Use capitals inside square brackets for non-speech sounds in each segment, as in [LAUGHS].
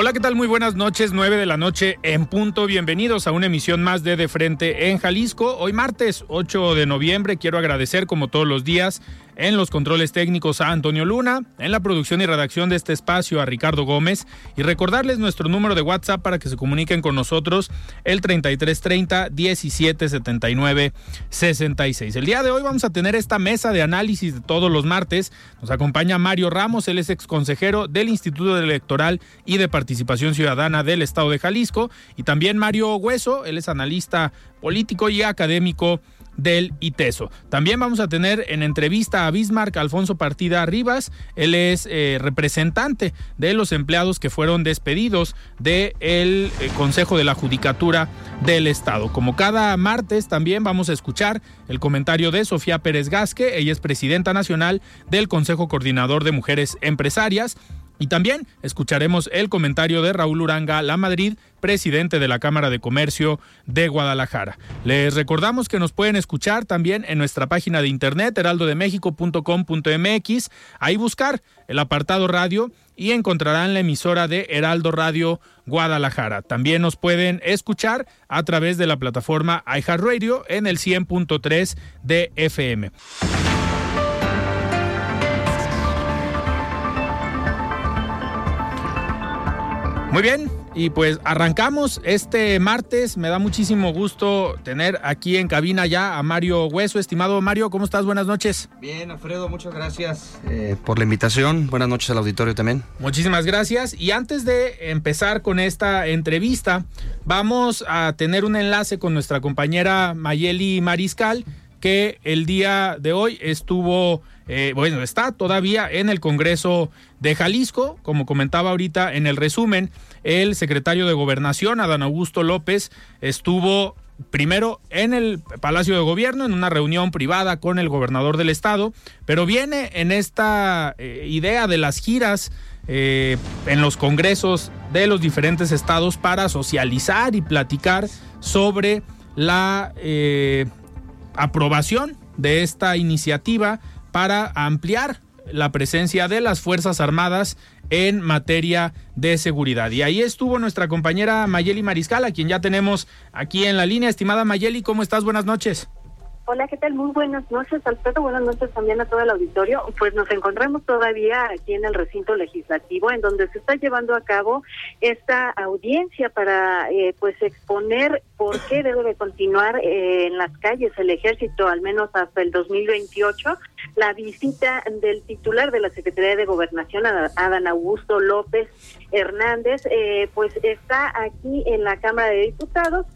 Hola, ¿qué tal? Muy buenas noches, 9 de la noche en punto. Bienvenidos a una emisión más de De Frente en Jalisco. Hoy martes 8 de noviembre quiero agradecer como todos los días en los controles técnicos a Antonio Luna, en la producción y redacción de este espacio a Ricardo Gómez y recordarles nuestro número de WhatsApp para que se comuniquen con nosotros el 3330 1779 66. El día de hoy vamos a tener esta mesa de análisis de todos los martes. Nos acompaña Mario Ramos, él es ex consejero del Instituto Electoral y de Participación Ciudadana del Estado de Jalisco y también Mario Hueso, él es analista político y académico del ITESO. También vamos a tener en entrevista a Bismarck Alfonso Partida Rivas. Él es eh, representante de los empleados que fueron despedidos del eh, Consejo de la Judicatura del Estado. Como cada martes también vamos a escuchar el comentario de Sofía Pérez Gasque. Ella es presidenta nacional del Consejo Coordinador de Mujeres Empresarias. Y también escucharemos el comentario de Raúl Uranga La Madrid, presidente de la Cámara de Comercio de Guadalajara. Les recordamos que nos pueden escuchar también en nuestra página de internet heraldodemexico.com.mx, ahí buscar el apartado radio y encontrarán la emisora de Heraldo Radio Guadalajara. También nos pueden escuchar a través de la plataforma iHeartRadio en el 100.3 de FM. Muy bien, y pues arrancamos este martes. Me da muchísimo gusto tener aquí en cabina ya a Mario Hueso. Estimado Mario, ¿cómo estás? Buenas noches. Bien, Alfredo, muchas gracias eh, por la invitación. Buenas noches al auditorio también. Muchísimas gracias. Y antes de empezar con esta entrevista, vamos a tener un enlace con nuestra compañera Mayeli Mariscal, que el día de hoy estuvo eh, bueno, está todavía en el Congreso de Jalisco, como comentaba ahorita en el resumen, el secretario de Gobernación, Adán Augusto López, estuvo primero en el Palacio de Gobierno, en una reunión privada con el gobernador del estado, pero viene en esta eh, idea de las giras eh, en los congresos de los diferentes estados para socializar y platicar sobre la aprobación de esta iniciativa para ampliar la presencia de las Fuerzas Armadas en materia de seguridad. Y ahí estuvo nuestra compañera Mayeli Mariscal, a quien ya tenemos aquí en la línea. Estimada Mayeli, ¿cómo estás? Buenas noches. Hola, ¿qué tal? Muy buenas noches, Alfredo. Buenas noches también a todo el auditorio. Pues nos encontramos todavía aquí en el recinto legislativo, en donde se está llevando a cabo esta audiencia para, eh, pues, exponer por qué [COUGHS] debe de continuar eh, en las calles el ejército, al menos hasta el 2028. La visita del titular de la Secretaría de Gobernación, Adán Augusto López Hernández, eh, pues está aquí en la Cámara de Diputados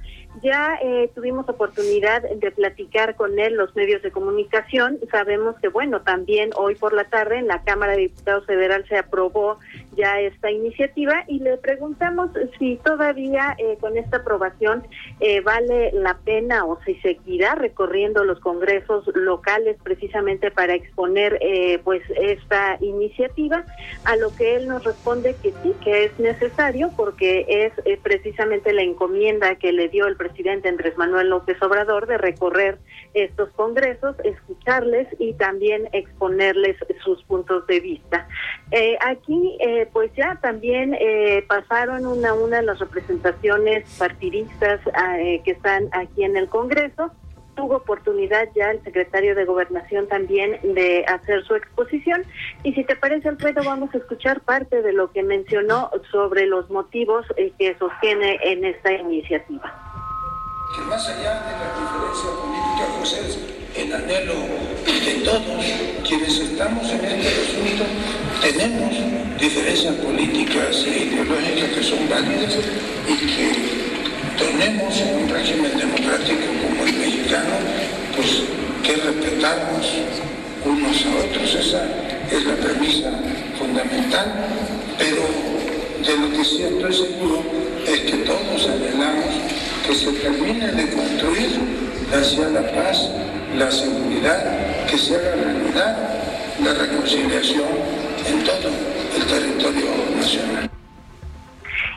ya eh, tuvimos oportunidad de platicar con él los medios de comunicación. Sabemos que, bueno, también hoy por la tarde en la Cámara de Diputados Federal se aprobó ya esta iniciativa y le preguntamos si todavía eh, con esta aprobación eh, vale la pena o si seguirá recorriendo los congresos locales precisamente para exponer pues esta iniciativa, a lo que él nos responde que sí, que es necesario porque es precisamente la encomienda que le dio el presidente Andrés Manuel López Obrador de recorrer estos congresos, escucharles y también exponerles sus puntos de vista. Eh, aquí, eh, pues ya también eh, pasaron una, una de las representaciones partidistas ah, que están aquí en el Congreso tuvo oportunidad ya el secretario de Gobernación también de hacer su exposición. Y si te parece, Alfredo, vamos a escuchar parte de lo que mencionó sobre los motivos que sostiene en esta iniciativa que más allá de las diferencias políticas, pues es el anhelo de todos quienes estamos en este asunto, tenemos diferencias políticas e ideológicas que son válidas y que tenemos en un régimen democrático como el mexicano, pues que respetarnos unos a otros, esa es la premisa fundamental, pero de lo que siento es seguro es que todos anhelamos que se termine de construir hacia la paz, la seguridad, que se haga realidad la reconciliación en todo el territorio nacional.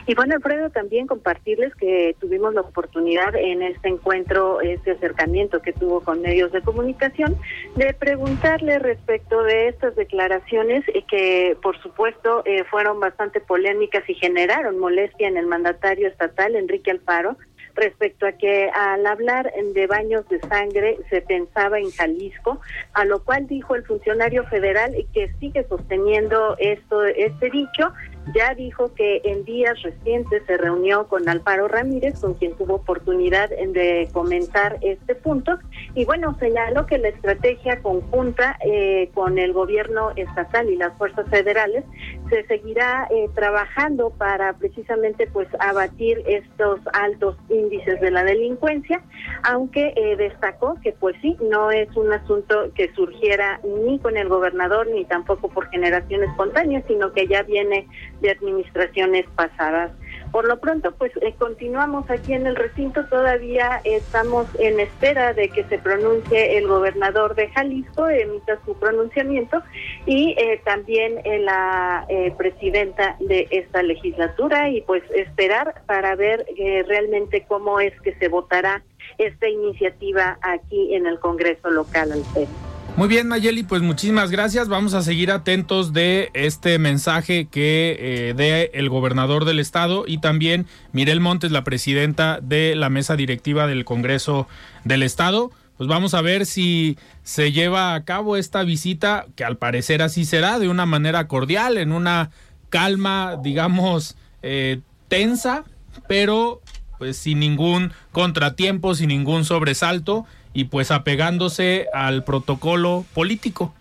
Y bueno, Alfredo, también compartirles que tuvimos la oportunidad en este encuentro, este acercamiento que tuvo con medios de comunicación, de preguntarle respecto de estas declaraciones y que, por supuesto, eh, fueron bastante polémicas y generaron molestia en el mandatario estatal, Enrique Alfaro, respecto a que al hablar de baños de sangre se pensaba en Jalisco, a lo cual dijo el funcionario federal que sigue sosteniendo esto este dicho ya dijo que en días recientes se reunió con Alfaro Ramírez, con quien tuvo oportunidad de comentar este punto, y bueno, señaló que la estrategia conjunta eh, con el gobierno estatal y las fuerzas federales se seguirá eh, trabajando para precisamente pues abatir estos altos índices de la delincuencia, aunque eh, destacó que pues sí, no es un asunto que surgiera ni con el gobernador ni tampoco por generación espontánea, sino que ya viene de administraciones pasadas. Por lo pronto, pues eh, continuamos aquí en el recinto, todavía estamos en espera de que se pronuncie el gobernador de Jalisco, emita su pronunciamiento, y eh, también eh, la presidenta de esta legislatura, y pues esperar para ver realmente cómo es que se votará esta iniciativa aquí en el Congreso local, Alfredo. Muy bien, Mayeli, pues muchísimas gracias. Vamos a seguir atentos de este mensaje que eh, dé el gobernador del estado y también Mirel Montes, la presidenta de la mesa directiva del Congreso del estado. Pues vamos a ver si se lleva a cabo esta visita, que al parecer así será, de una manera cordial, en una calma, digamos, eh, tensa, pero pues sin ningún contratiempo, sin ningún sobresalto y pues apegándose al protocolo político.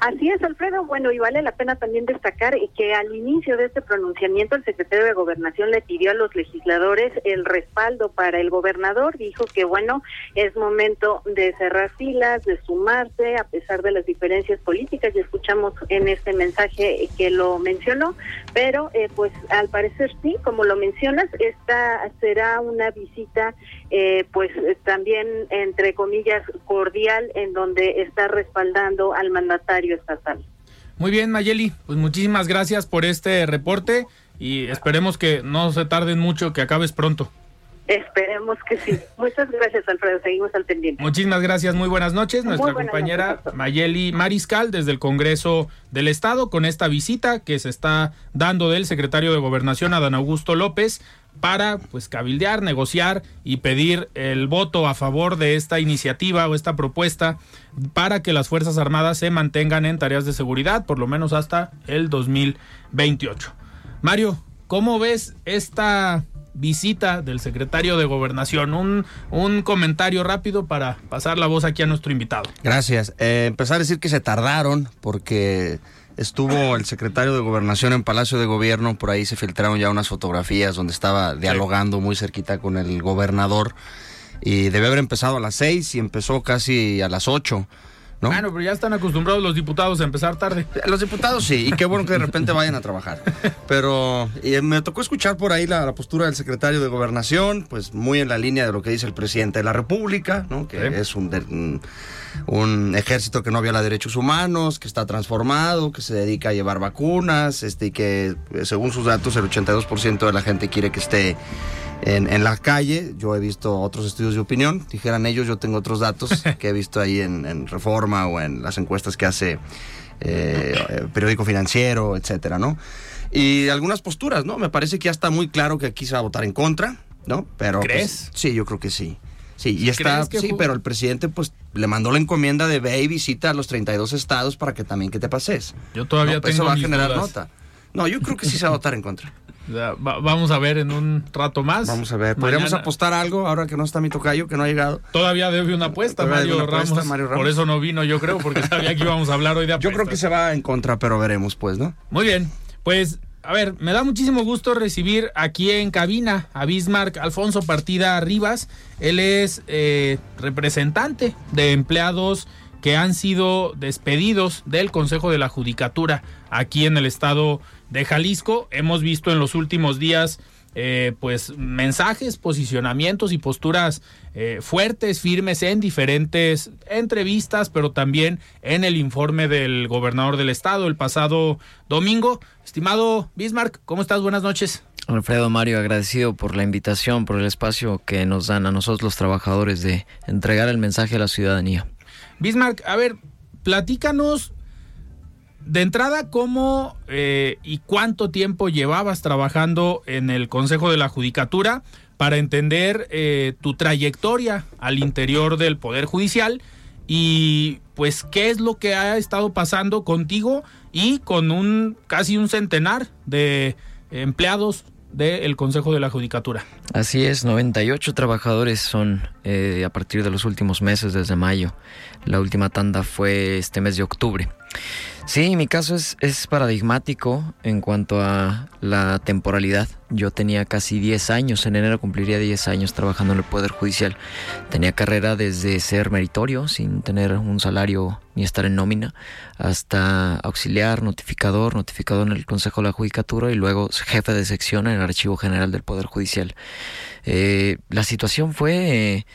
Así es, Alfredo. Bueno, y vale la pena también destacar que al inicio de este pronunciamiento el secretario de Gobernación le pidió a los legisladores el respaldo para el gobernador. Dijo que, bueno, es momento de cerrar filas, de sumarse a pesar de las diferencias políticas. Y escuchamos en este mensaje que lo mencionó. Pero, eh, pues, al parecer sí, como lo mencionas, esta será una visita, eh, pues, también, entre comillas, cordial, en donde está respaldando al mandatario estatal. Muy bien, Mayeli, pues muchísimas gracias por este reporte y esperemos que no se tarden mucho, que acabes pronto. Esperemos que sí. Muchas gracias, Alfredo. Seguimos al pendiente. Muchísimas gracias. Muy buenas noches. Nuestra compañera Mayeli Mariscal desde el Congreso del Estado con esta visita que se está dando del secretario de Gobernación, Adán Augusto López, para pues cabildear, negociar y pedir el voto a favor de esta iniciativa o esta propuesta para que las Fuerzas Armadas se mantengan en tareas de seguridad por lo menos hasta el 2028. Mario, ¿cómo ves esta visita del secretario de Gobernación? Un, un comentario rápido para pasar la voz aquí a nuestro invitado. Gracias. Eh, empezar a decir que se tardaron porque estuvo el secretario de Gobernación en Palacio de Gobierno, por ahí se filtraron ya unas fotografías donde estaba dialogando muy cerquita con el gobernador y debe haber empezado a las seis y empezó casi a las ocho. ¿No? Bueno, pero ya están acostumbrados los diputados a empezar tarde. Los diputados sí, y qué bueno que de repente vayan a trabajar. Pero me tocó escuchar por ahí la, postura del secretario de Gobernación, pues muy en la línea de lo que dice el presidente de la República, ¿no? que es un, un, ejército que no viola derechos humanos, que está transformado, que se dedica a llevar vacunas, este, y que según sus datos el 82% de la gente quiere que esté en, la calle. Yo he visto otros estudios de opinión, dijeran ellos, yo tengo otros datos [LAUGHS] que he visto ahí en, Reforma o en las encuestas que hace eh, Periódico Financiero, etcétera, ¿no? Y algunas posturas, ¿no? Me parece que ya está muy claro que aquí se va a votar en contra, ¿no? Pero, pues, ¿Crees? sí, yo creo que sí. Sí, y está, sí, pero el presidente pues le mandó la encomienda de ve y visita a los 32 estados para que también que te pases. Yo todavía pues, tengo Eso va a generar nota. No, yo creo que sí se va a votar en contra vamos a ver en un rato más. Vamos a ver. ¿Podríamos apostar algo ahora que no está mi tocayo, que no ha llegado? Todavía debe una apuesta, Mario, Ramos, Por eso no vino, yo creo, porque sabía que íbamos a hablar hoy de apuestas. Yo creo que se va en contra, pero veremos, pues, ¿no? Muy bien. Pues a ver, me da muchísimo gusto recibir aquí en cabina a Bismarck Alfonso Partida Rivas. Él es eh, representante de empleados que han sido despedidos del Consejo de la Judicatura aquí en el estado de Jalisco. Hemos visto en los últimos días eh, pues mensajes, posicionamientos y posturas eh, fuertes, firmes en diferentes entrevistas, pero también en el informe del gobernador del estado el pasado domingo. Estimado Bismarck, ¿cómo estás? Buenas noches. Alfredo Mario, agradecido por la invitación, por el espacio que nos dan a nosotros los trabajadores de entregar el mensaje a la ciudadanía. Bismarck, a ver, platícanos de entrada, ¿cómo eh, y cuánto tiempo llevabas trabajando en el Consejo de la Judicatura para entender eh, tu trayectoria al interior del Poder Judicial y pues qué es lo que ha estado pasando contigo y con un casi un centenar de empleados del Consejo de la Judicatura. Así es, 98 trabajadores son eh, a partir de los últimos meses, desde mayo. La última tanda fue este mes de octubre. Sí, mi caso es, es paradigmático en cuanto a la temporalidad. Yo tenía casi 10 años, en enero cumpliría 10 años trabajando en el Poder Judicial. Tenía carrera desde ser meritorio, sin tener un salario ni estar en nómina, hasta auxiliar, notificador, notificador en el Consejo de la Judicatura y luego jefe de sección en el Archivo General del Poder Judicial. Eh, la situación fue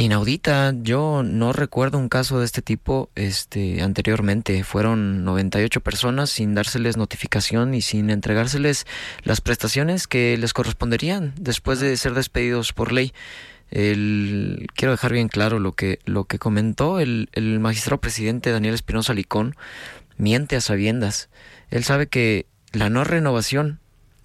inaudita. Yo no recuerdo un caso de este tipo este, anteriormente. Fueron 98 personas sin dárseles notificación y sin entregárseles las prestaciones que les corresponderían después de ser despedidos por ley. Quiero dejar bien claro lo que, lo que comentó el, el magistrado presidente Daniel Espinosa Licón. Miente a sabiendas. Él sabe que la no renovación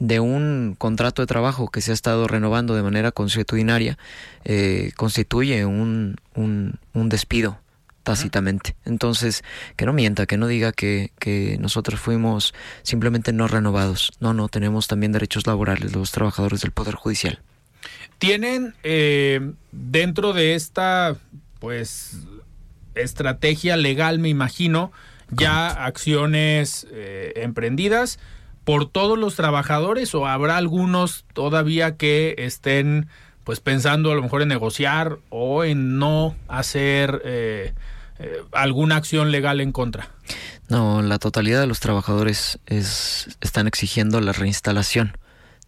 de un contrato de trabajo que se ha estado renovando de manera consuetudinaria eh, constituye un, un, despido tácitamente. Entonces, que no mienta, que no diga que, que, nosotros fuimos simplemente no renovados. No, no, tenemos también derechos laborales los trabajadores del Poder Judicial. Tienen eh, dentro de esta, pues, estrategia legal, me imagino, ya acciones eh, emprendidas por todos los trabajadores o habrá algunos todavía que estén pues pensando a lo mejor en negociar o en no hacer eh, eh, alguna acción legal en contra? No, la totalidad de los trabajadores es, están exigiendo la reinstalación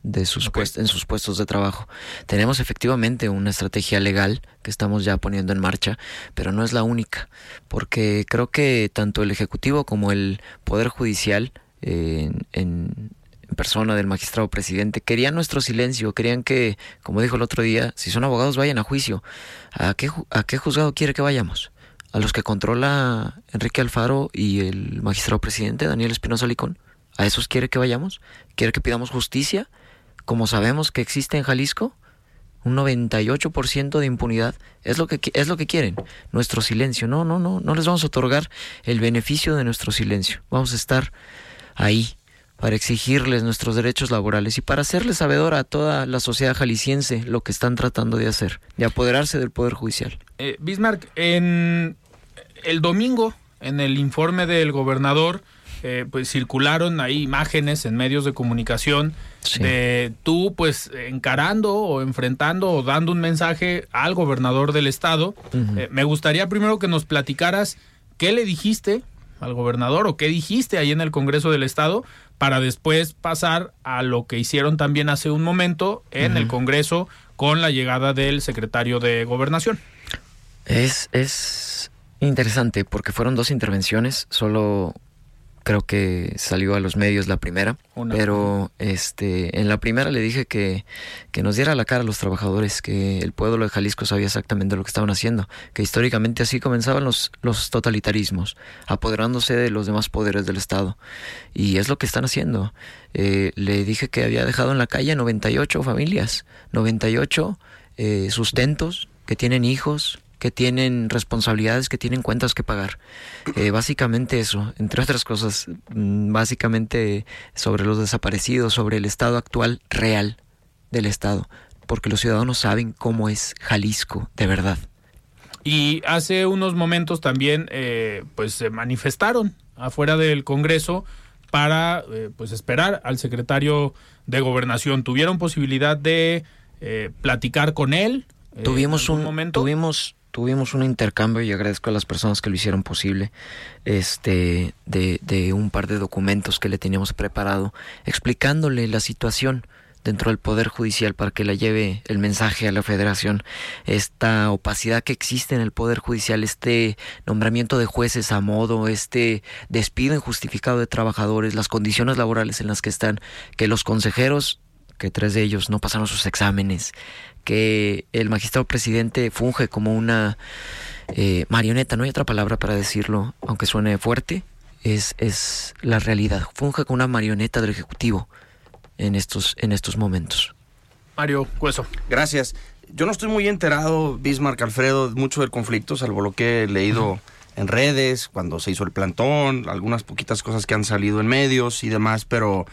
de sus en sus puestos de trabajo. Tenemos efectivamente una estrategia legal que estamos ya poniendo en marcha, pero no es la única, porque creo que tanto el Ejecutivo como el Poder Judicial en, persona del magistrado presidente, querían nuestro silencio, querían que, como dijo el otro día, si son abogados vayan a juicio. ¿A qué, a qué juzgado quiere que vayamos? ¿A los que controla Enrique Alfaro y el magistrado presidente Daniel Espinosa Licón? ¿A esos quiere que vayamos? ¿Quiere que pidamos justicia? Como sabemos que existe en Jalisco, un 98% de impunidad es lo que es lo que quieren, nuestro silencio. No, no, no, no les vamos a otorgar el beneficio de nuestro silencio. Vamos a estar ahí para exigirles nuestros derechos laborales y para hacerles sabedor a toda la sociedad jalisciense lo que están tratando de hacer, de apoderarse del Poder Judicial. Eh, Bismarck, en el domingo, en el informe del gobernador, eh, pues circularon ahí imágenes en medios de comunicación de tú pues encarando o enfrentando o dando un mensaje al gobernador del estado. Eh, me gustaría primero que nos platicaras qué le dijiste al gobernador o qué dijiste ahí en el Congreso del Estado para después pasar a lo que hicieron también hace un momento en el Congreso con la llegada del secretario de Gobernación. Es, es interesante porque fueron dos intervenciones, solo creo que salió a los medios la primera, pero este en la primera le dije que, que, nos diera la cara a los trabajadores, que el pueblo de Jalisco sabía exactamente lo que estaban haciendo, que históricamente así comenzaban los, los totalitarismos, apoderándose de los demás poderes del Estado. Y es lo que están haciendo. Eh, le dije que había dejado en la calle 98 familias, 98 eh, sustentos, que tienen hijos, que tienen responsabilidades, que tienen cuentas que pagar. Eh, básicamente eso, entre otras cosas, mm, básicamente sobre los desaparecidos, sobre el estado actual real del estado, porque los ciudadanos saben cómo es Jalisco de verdad. Y hace unos momentos también, eh, pues se manifestaron afuera del Congreso para, eh, pues esperar al secretario de Gobernación. ¿Tuvieron posibilidad de platicar con él? Tuvimos un, momento? tuvimos tuvimos un intercambio y agradezco a las personas que lo hicieron posible, este, de, de un par de documentos que le teníamos preparado, explicándole la situación dentro del Poder Judicial para que le lleve el mensaje a la Federación, esta opacidad que existe en el Poder Judicial, este nombramiento de jueces a modo, este despido injustificado de trabajadores, las condiciones laborales en las que están, que los consejeros, que tres de ellos no pasaron sus exámenes, que el magistrado presidente funge como una eh, marioneta, no hay otra palabra para decirlo, aunque suene fuerte, es, es la realidad, funge como una marioneta del Ejecutivo en estos, en estos momentos. Mario Cueso. Gracias. Yo no estoy muy enterado, Bismarck Alfredo, mucho del conflicto, salvo lo que he leído en redes, cuando se hizo el plantón, algunas poquitas cosas que han salido en medios y demás, pero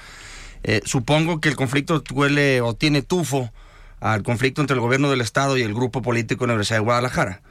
eh, supongo que el conflicto huele o tiene tufo al conflicto entre el gobierno del Estado y el grupo político de la Universidad de Guadalajara.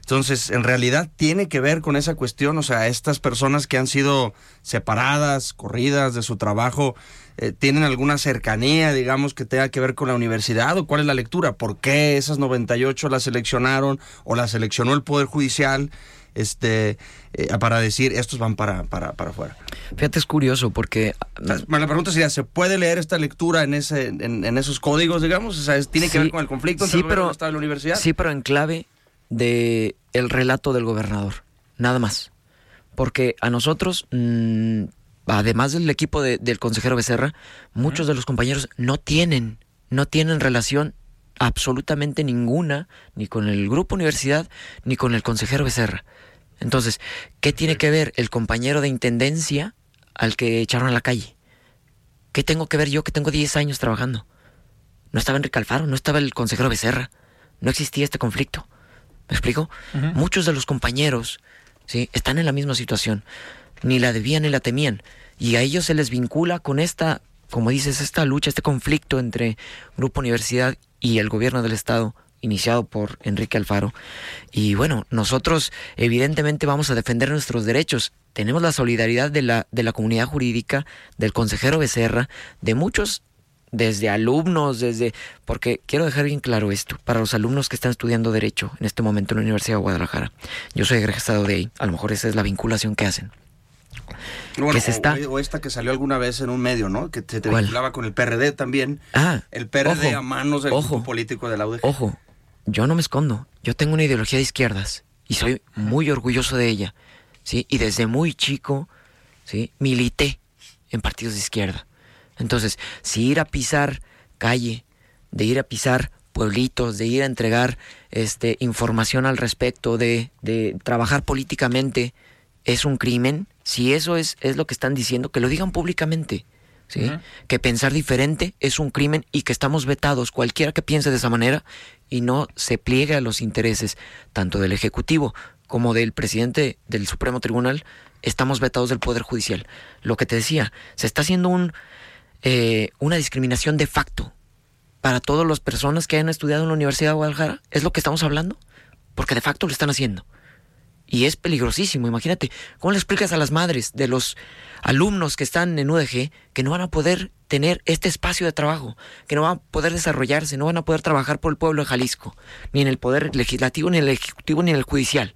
Entonces, en realidad tiene que ver con esa cuestión, o sea, estas personas que han sido separadas, corridas de su trabajo, eh, tienen alguna cercanía, digamos, que tenga que ver con la universidad o cuál es la lectura, por qué esas 98 las seleccionaron o las seleccionó el Poder Judicial este eh, para decir estos van para, para, para afuera. Fíjate, es curioso porque... La pregunta sería, ¿se puede leer esta lectura en, ese, en, esos códigos, digamos? O sea, ¿tiene que ver con el conflicto entre sí, pero, el y la universidad? Sí, pero en clave de el relato del gobernador, nada más. Porque a nosotros... Mmm, además del equipo del consejero Becerra, muchos de los compañeros no tienen, no tienen relación absolutamente ninguna ni con el grupo universidad ni con el consejero Becerra. Entonces, ¿qué tiene que ver el compañero de intendencia al que echaron a la calle? ¿Qué tengo que ver yo que tengo 10 años trabajando? No estaba Enrique Alfaro, no estaba el consejero Becerra, no existía este conflicto. ¿Me explico? Muchos de los compañeros ¿sí? están en la misma situación ni la debían ni la temían. Y a ellos se les vincula con esta, como dices, esta lucha, este conflicto entre Grupo Universidad y el gobierno del Estado iniciado por Enrique Alfaro. Y bueno, nosotros evidentemente vamos a defender nuestros derechos. Tenemos la solidaridad de la, de la comunidad jurídica, del consejero Becerra, de muchos desde alumnos, desde... Porque quiero dejar bien claro esto, para los alumnos que están estudiando Derecho en este momento en la Universidad de Guadalajara. Yo soy egresado de ahí, a lo mejor esa es la vinculación que hacen está... o, esta que salió alguna vez en un medio, ¿no? Que se te vinculaba con el PRD también. Ah, el PRD a manos del grupo político de la UDG. Ojo, yo no me escondo. Yo tengo una ideología de izquierdas y soy muy orgulloso de ella, ¿sí? Y desde muy chico, ¿sí? Milité en partidos de izquierda. Entonces, si ir a pisar calle, de ir a pisar pueblitos, de ir a entregar este, información al respecto, de, de trabajar políticamente, es un crimen, si eso es, es lo que están diciendo, que lo digan públicamente. ¿Sí? Que pensar diferente es un crimen y que estamos vetados, cualquiera que piense de esa manera y no se pliegue a los intereses tanto del Ejecutivo como del presidente del Supremo Tribunal, estamos vetados del Poder Judicial. Lo que te decía, se está haciendo un, eh, una discriminación de facto para todas las personas que hayan estudiado en la Universidad de Guadalajara. ¿Es lo que estamos hablando? Porque de facto lo están haciendo. Y es peligrosísimo, imagínate, ¿cómo le explicas a las madres de los alumnos que están en UDG que no van a poder tener este espacio de trabajo, que no van a poder desarrollarse, no van a poder trabajar por el pueblo de Jalisco, ni en el poder legislativo, ni en el ejecutivo, ni en el judicial?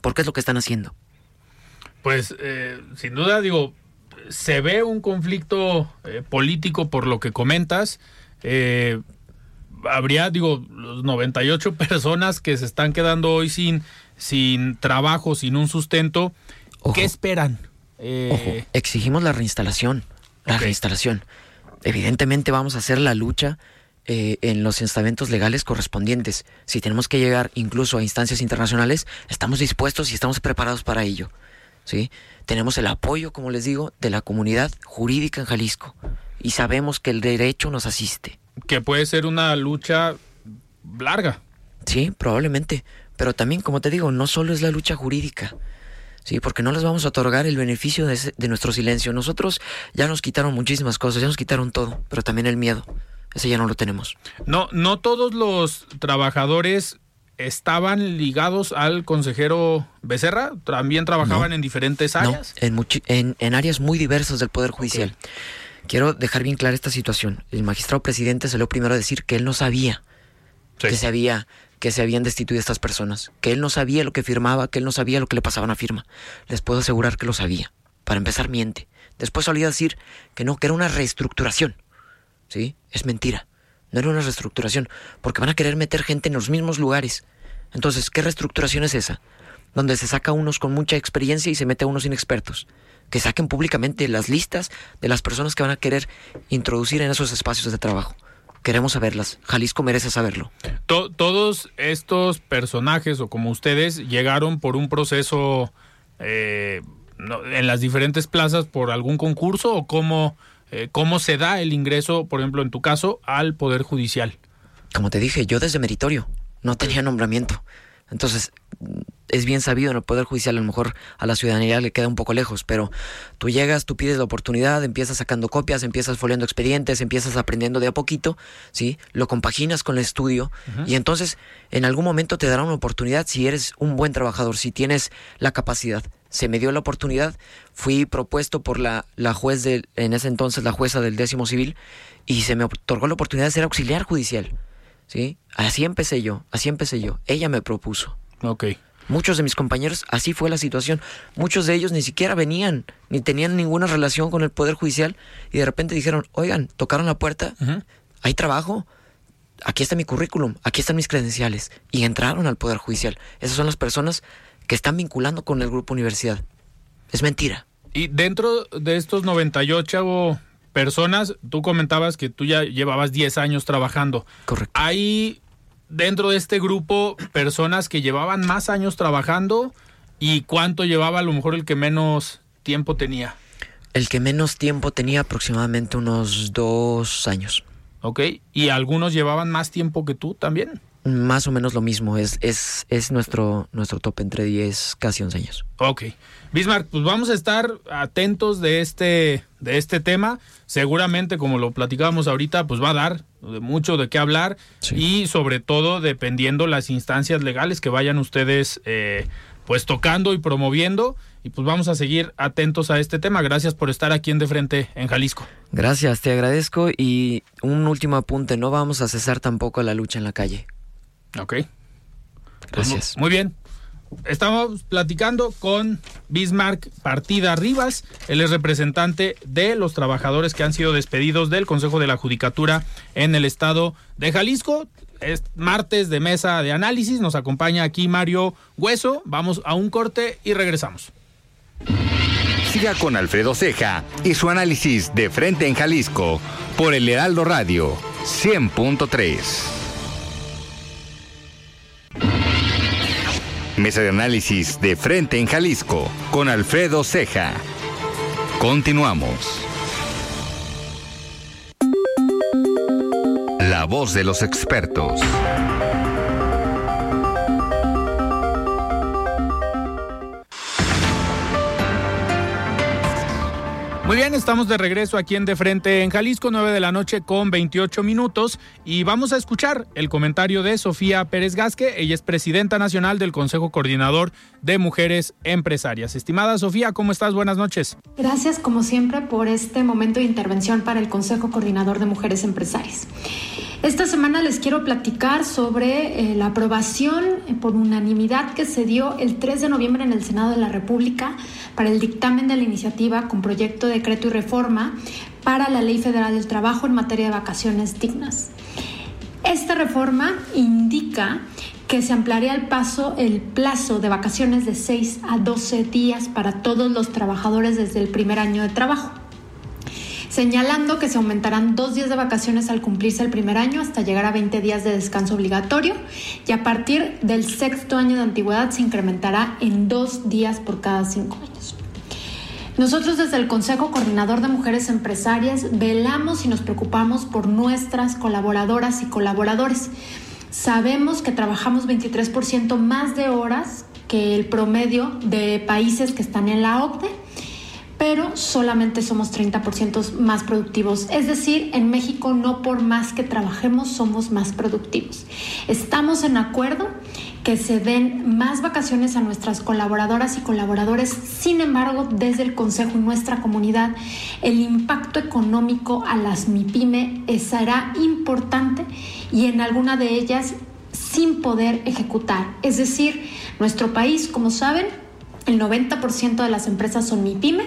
¿Por qué es lo que están haciendo? Pues eh, sin duda, digo, se ve un conflicto eh, político por lo que comentas. Eh, habría, digo, los 98 [LAUGHS] personas que se están quedando hoy sin sin trabajo, sin un sustento, ¿qué esperan? Eh, exigimos la reinstalación, la reinstalación. Evidentemente vamos a hacer la lucha eh, en los estamentos legales correspondientes. Si tenemos que llegar incluso a instancias internacionales, estamos dispuestos y estamos preparados para ello. ¿sí? Tenemos el apoyo, como les digo, de la comunidad jurídica en Jalisco y sabemos que el derecho nos asiste. Que puede ser una lucha larga. Sí, probablemente. Pero también, como te digo, no solo es la lucha jurídica. Sí, porque no les vamos a otorgar el beneficio de, nuestro silencio. Nosotros ya nos quitaron muchísimas cosas, ya nos quitaron todo, pero también el miedo. Ese ya no lo tenemos. No, no todos los trabajadores estaban ligados al consejero Becerra, también trabajaban en diferentes áreas. No, en, en, áreas muy diversas del Poder Judicial. Quiero dejar bien clara esta situación. El magistrado presidente salió primero a decir que él no sabía que se había que se habían destituido estas personas, que él no sabía lo que firmaba, que él no sabía lo que le pasaba a firma. Les puedo asegurar que lo sabía. Para empezar, miente. Después solía decir que no, que era una reestructuración. ¿Sí? Es mentira. No era una reestructuración, porque van a querer meter gente en los mismos lugares. Entonces, ¿qué reestructuración es esa? Donde se saca a unos con mucha experiencia y se mete a unos inexpertos. Que saquen públicamente las listas de las personas que van a querer introducir en esos espacios de trabajo. Queremos saberlas. Jalisco merece saberlo. todos estos personajes, o como ustedes, llegaron por un proceso eh, en las diferentes plazas por algún concurso o cómo, eh, cómo se da el ingreso, por ejemplo, en tu caso, al Poder Judicial. Como te dije, yo desde meritorio, no tenía nombramiento. Entonces, es bien sabido en el Poder Judicial, a lo mejor a la ciudadanía le queda un poco lejos, pero tú llegas, tú pides la oportunidad, empiezas sacando copias, empiezas foliando expedientes, empiezas aprendiendo de a poquito, ¿sí? Lo compaginas con el estudio y entonces en algún momento te dará una oportunidad si eres un buen trabajador, si tienes la capacidad. Se me dio la oportunidad, fui propuesto por la, la juez de, en ese entonces la jueza del décimo civil, y se me otorgó la oportunidad de ser auxiliar judicial. ¿Sí? Así empecé yo, así empecé yo. Ella me propuso. Ok. Muchos de mis compañeros, así fue la situación. Muchos de ellos ni siquiera venían, ni tenían ninguna relación con el Poder Judicial y de repente dijeron, oigan, tocaron la puerta, hay trabajo, aquí está mi currículum, aquí están mis credenciales y entraron al Poder Judicial. Esas son las personas que están vinculando con el Grupo Universidad. Es mentira. Y dentro de estos 98 personas, tú comentabas que tú ya llevabas 10 años trabajando. Correcto. Hay dentro de este grupo personas que llevaban más años trabajando y cuánto llevaba a lo mejor el que menos tiempo tenía. El que menos tiempo tenía aproximadamente unos dos años. Ok, y algunos llevaban más tiempo que tú también. Más o menos lo mismo, es, es, es nuestro, nuestro top entre 10, casi 11 años. Ok. Bismarck, pues vamos a estar atentos de este, de este tema. Seguramente, como lo platicábamos ahorita, pues va a dar mucho de qué hablar y sobre todo dependiendo las instancias legales que vayan ustedes eh, pues tocando y promoviendo. Y pues vamos a seguir atentos a este tema. Gracias por estar aquí en De Frente en Jalisco. Gracias, te agradezco. Y un último apunte, no vamos a cesar tampoco la lucha en la calle. Ok. Gracias. muy bien. Estamos platicando con Bismarck Partida Rivas. Él es representante de los trabajadores que han sido despedidos del Consejo de la Judicatura en el estado de Jalisco. Es martes de mesa de análisis. Nos acompaña aquí Mario Hueso. Vamos a un corte y regresamos. Siga con Alfredo Ceja y su análisis de frente en Jalisco por el Heraldo Radio 100.3. Mesa de análisis de frente en Jalisco con Alfredo Ceja. Continuamos. La voz de los expertos. Muy bien, estamos de regreso aquí en De Frente en Jalisco, 9 de la noche con 28 minutos y vamos a escuchar el comentario de Sofía Pérez Gasque. Ella es presidenta nacional del Consejo Coordinador de Mujeres Empresarias. Estimada Sofía, ¿cómo estás? Buenas noches. Gracias, como siempre, por este momento de intervención para el Consejo Coordinador de Mujeres Empresarias. Esta semana les quiero platicar sobre eh, la aprobación eh, por unanimidad que se dio el 3 de noviembre en el Senado de la República para el dictamen de la iniciativa con proyecto de decreto y reforma para la Ley Federal del Trabajo en materia de vacaciones dignas. Esta reforma indica que se ampliaría el, paso, el plazo de vacaciones de 6 a 12 días para todos los trabajadores desde el primer año de trabajo señalando que se aumentarán dos días de vacaciones al cumplirse el primer año hasta llegar a 20 días de descanso obligatorio y a partir del sexto año de antigüedad se incrementará en dos días por cada cinco años. Nosotros desde el Consejo Coordinador de Mujeres Empresarias velamos y nos preocupamos por nuestras colaboradoras y colaboradores. Sabemos que trabajamos 23% más de horas que el promedio de países que están en la OCDE pero solamente somos 30% más productivos. Es decir, en México no por más que trabajemos somos más productivos. Estamos en acuerdo que se den más vacaciones a nuestras colaboradoras y colaboradores. Sin embargo, desde el Consejo y nuestra comunidad, el impacto económico a las MIPYME será importante y en alguna de ellas sin poder ejecutar. Es decir, nuestro país, como saben, el 90% de las empresas son MIPYME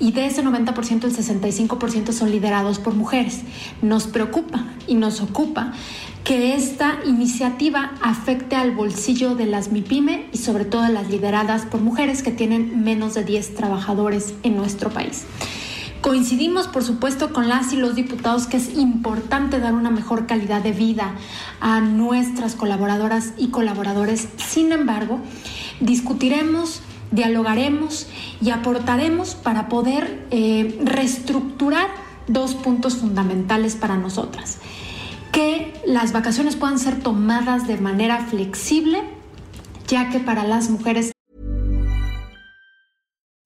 y de ese 90% el 65% son liderados por mujeres. Nos preocupa y nos ocupa que esta iniciativa afecte al bolsillo de las MIPYME y sobre todo de las lideradas por mujeres que tienen menos de 10 trabajadores en nuestro país. Coincidimos, por supuesto, con las y los diputados que es importante dar una mejor calidad de vida a nuestras colaboradoras y colaboradores. Sin embargo, discutiremos, dialogaremos y aportaremos para poder eh, reestructurar dos puntos fundamentales para nosotras. Que las vacaciones puedan ser tomadas de manera flexible, ya que para las mujeres...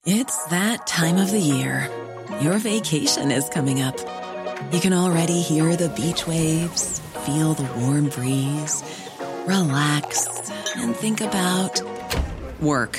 It's that time of the year. Your vacation is coming up. You can already hear the beach waves, feel the warm breeze, relax, and think about work.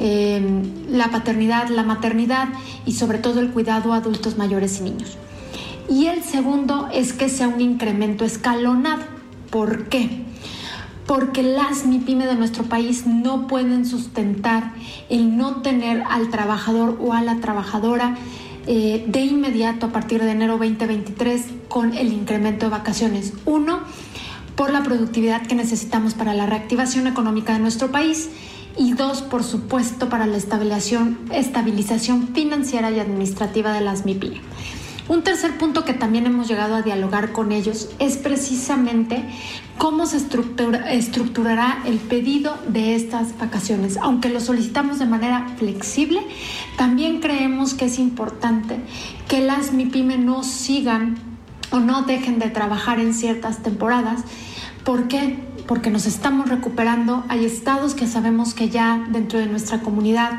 eh, la paternidad, la maternidad y sobre todo el cuidado a adultos mayores y niños. Y el segundo es que sea un incremento escalonado. ¿Por qué? Porque las MIPYME de nuestro país no pueden sustentar el no tener al trabajador o a la trabajadora eh, de inmediato a partir de enero 2023 con el incremento de vacaciones. Uno, por la productividad que necesitamos para la reactivación económica de nuestro país y dos, por supuesto, para la estabilización, financiera y administrativa de las MIPYME. Un tercer punto que también hemos llegado a dialogar con ellos es precisamente cómo se estructura, estructurará el pedido de estas vacaciones. Aunque lo solicitamos de manera flexible, también creemos que es importante que las MIPYME no sigan o no dejen de trabajar en ciertas temporadas. ¿Por qué? Porque nos estamos recuperando. Hay estados que sabemos que ya dentro de nuestra comunidad